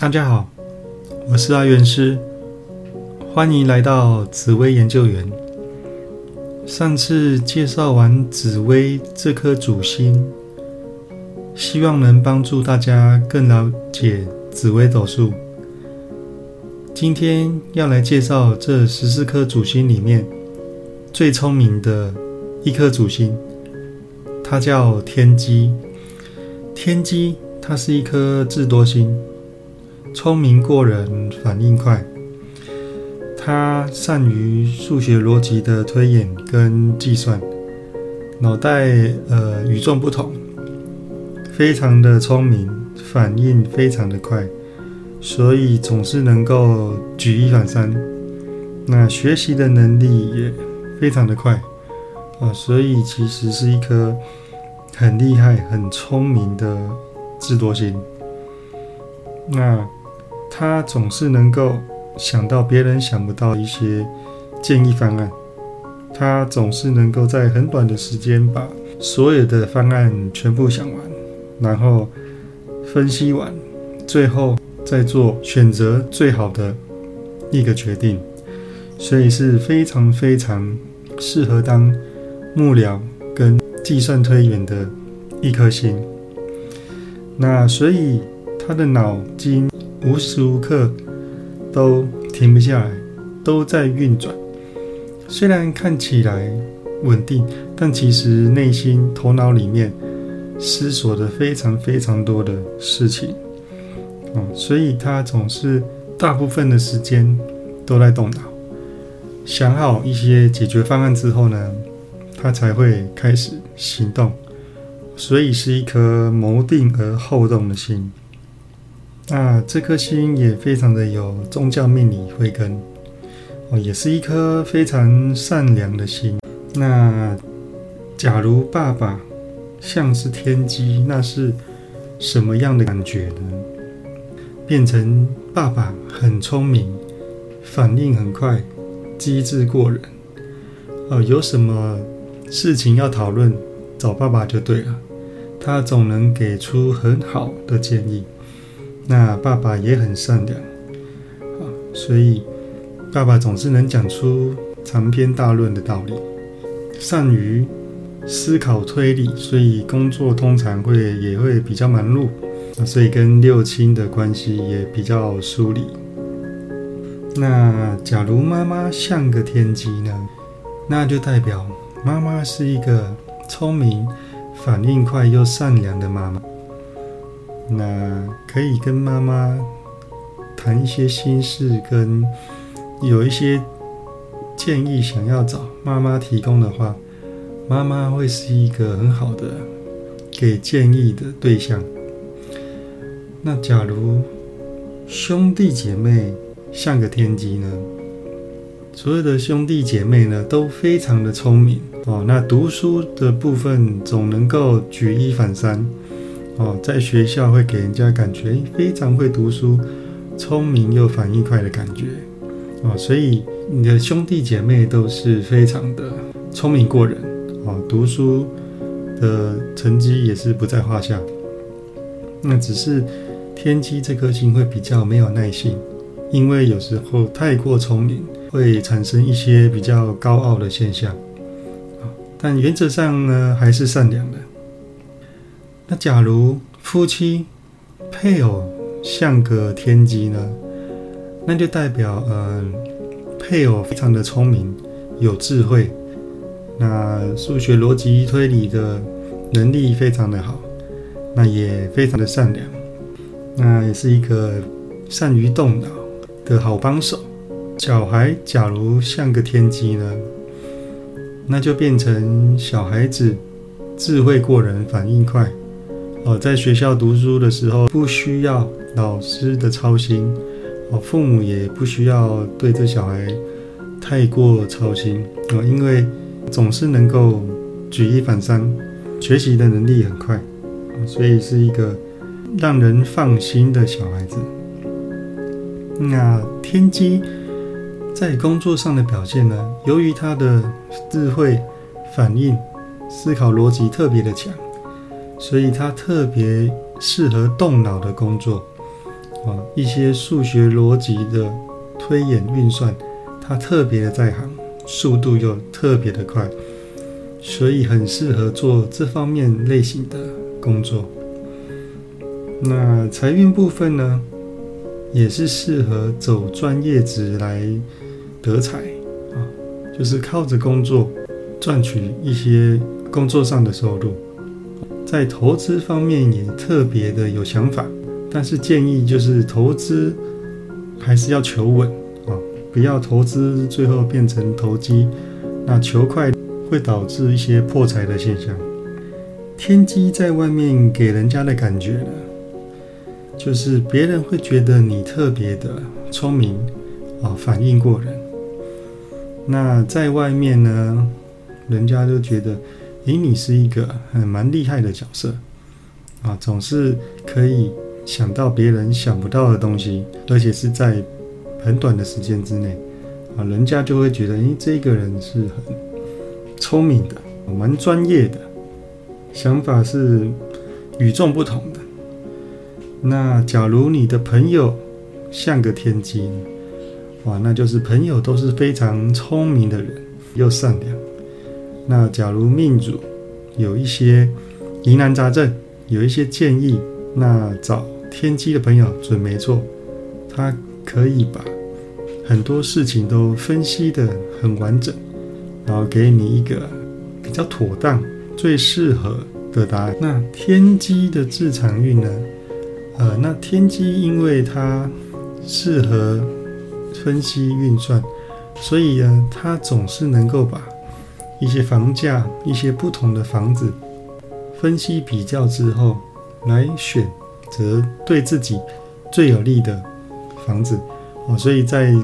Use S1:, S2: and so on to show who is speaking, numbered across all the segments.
S1: 大家好，我是阿元师，欢迎来到紫薇研究员。上次介绍完紫薇这颗主星，希望能帮助大家更了解紫微斗数。今天要来介绍这十四颗主星里面最聪明的一颗主星，它叫天机。天机它是一颗智多星。聪明过人，反应快。他善于数学逻辑的推演跟计算，脑袋呃与众不同，非常的聪明，反应非常的快，所以总是能够举一反三。那学习的能力也非常的快啊，所以其实是一颗很厉害、很聪明的智多星。那。他总是能够想到别人想不到一些建议方案，他总是能够在很短的时间把所有的方案全部想完，然后分析完，最后再做选择最好的一个决定，所以是非常非常适合当幕僚跟计算推演的一颗心。那所以他的脑筋。无时无刻都停不下来，都在运转。虽然看起来稳定，但其实内心、头脑里面思索的非常非常多的事情。哦，所以他总是大部分的时间都在动脑，想好一些解决方案之后呢，他才会开始行动。所以是一颗谋定而后动的心。那这颗心也非常的有宗教命理慧根哦，也是一颗非常善良的心。那假如爸爸像是天机，那是什么样的感觉呢？变成爸爸很聪明，反应很快，机智过人哦，有什么事情要讨论，找爸爸就对了，他总能给出很好的建议。那爸爸也很善良啊，所以爸爸总是能讲出长篇大论的道理，善于思考推理，所以工作通常会也会比较忙碌啊，所以跟六亲的关系也比较疏离。那假如妈妈像个天机呢，那就代表妈妈是一个聪明、反应快又善良的妈妈。那可以跟妈妈谈一些心事，跟有一些建议想要找妈妈提供的话，妈妈会是一个很好的给建议的对象。那假如兄弟姐妹像个天机呢？所有的兄弟姐妹呢都非常的聪明哦，那读书的部分总能够举一反三。哦，在学校会给人家感觉非常会读书、聪明又反应快的感觉哦，所以你的兄弟姐妹都是非常的聪明过人哦，读书的成绩也是不在话下。那只是天机这颗星会比较没有耐性，因为有时候太过聪明会产生一些比较高傲的现象但原则上呢还是善良的。那假如夫妻配偶像个天机呢？那就代表，嗯，配偶非常的聪明，有智慧，那数学逻辑推理的能力非常的好，那也非常的善良，那也是一个善于动脑的好帮手。小孩假如像个天机呢？那就变成小孩子智慧过人，反应快。哦，在学校读书的时候不需要老师的操心，哦，父母也不需要对这小孩太过操心哦，因为总是能够举一反三，学习的能力很快，所以是一个让人放心的小孩子。那天机在工作上的表现呢？由于他的智慧、反应、思考逻辑特别的强。所以他特别适合动脑的工作，啊，一些数学逻辑的推演运算，他特别的在行，速度又特别的快，所以很适合做这方面类型的工作。那财运部分呢，也是适合走专业职来得财啊，就是靠着工作赚取一些工作上的收入。在投资方面也特别的有想法，但是建议就是投资还是要求稳啊，不要投资最后变成投机，那求快会导致一些破财的现象。天机在外面给人家的感觉呢，就是别人会觉得你特别的聪明啊，反应过人。那在外面呢，人家都觉得。诶，你是一个很蛮厉害的角色啊，总是可以想到别人想不到的东西，而且是在很短的时间之内啊，人家就会觉得，诶，这个人是很聪明的，蛮专业的，想法是与众不同的。那假如你的朋友像个天机，哇，那就是朋友都是非常聪明的人，又善良。那假如命主有一些疑难杂症，有一些建议，那找天机的朋友准没错，他可以把很多事情都分析的很完整，然后给你一个比较妥当、最适合的答案。那天机的自场运呢？呃，那天机因为它适合分析运算，所以呢，它总是能够把。一些房价，一些不同的房子，分析比较之后，来选择对自己最有利的房子哦。所以在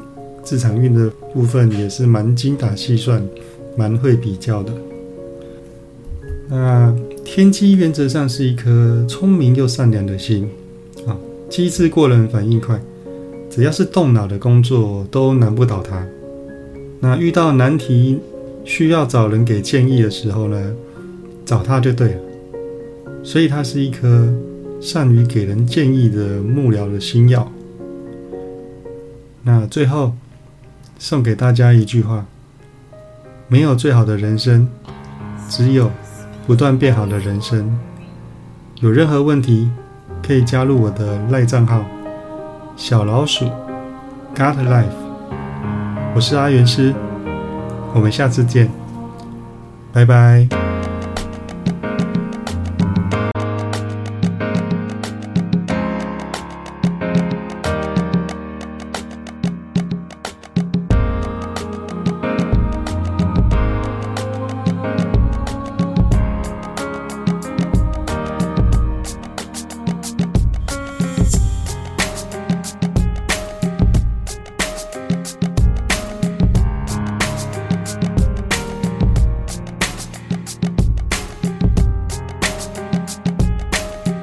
S1: 自场运的部分也是蛮精打细算，蛮会比较的。那天机原则上是一颗聪明又善良的心啊，机智过人，反应快，只要是动脑的工作都难不倒他。那遇到难题。需要找人给建议的时候呢，找他就对了。所以他是一颗善于给人建议的幕僚的星耀。那最后送给大家一句话：没有最好的人生，只有不断变好的人生。有任何问题可以加入我的赖账号小老鼠 God Life，我是阿元师。我们下次见，拜拜。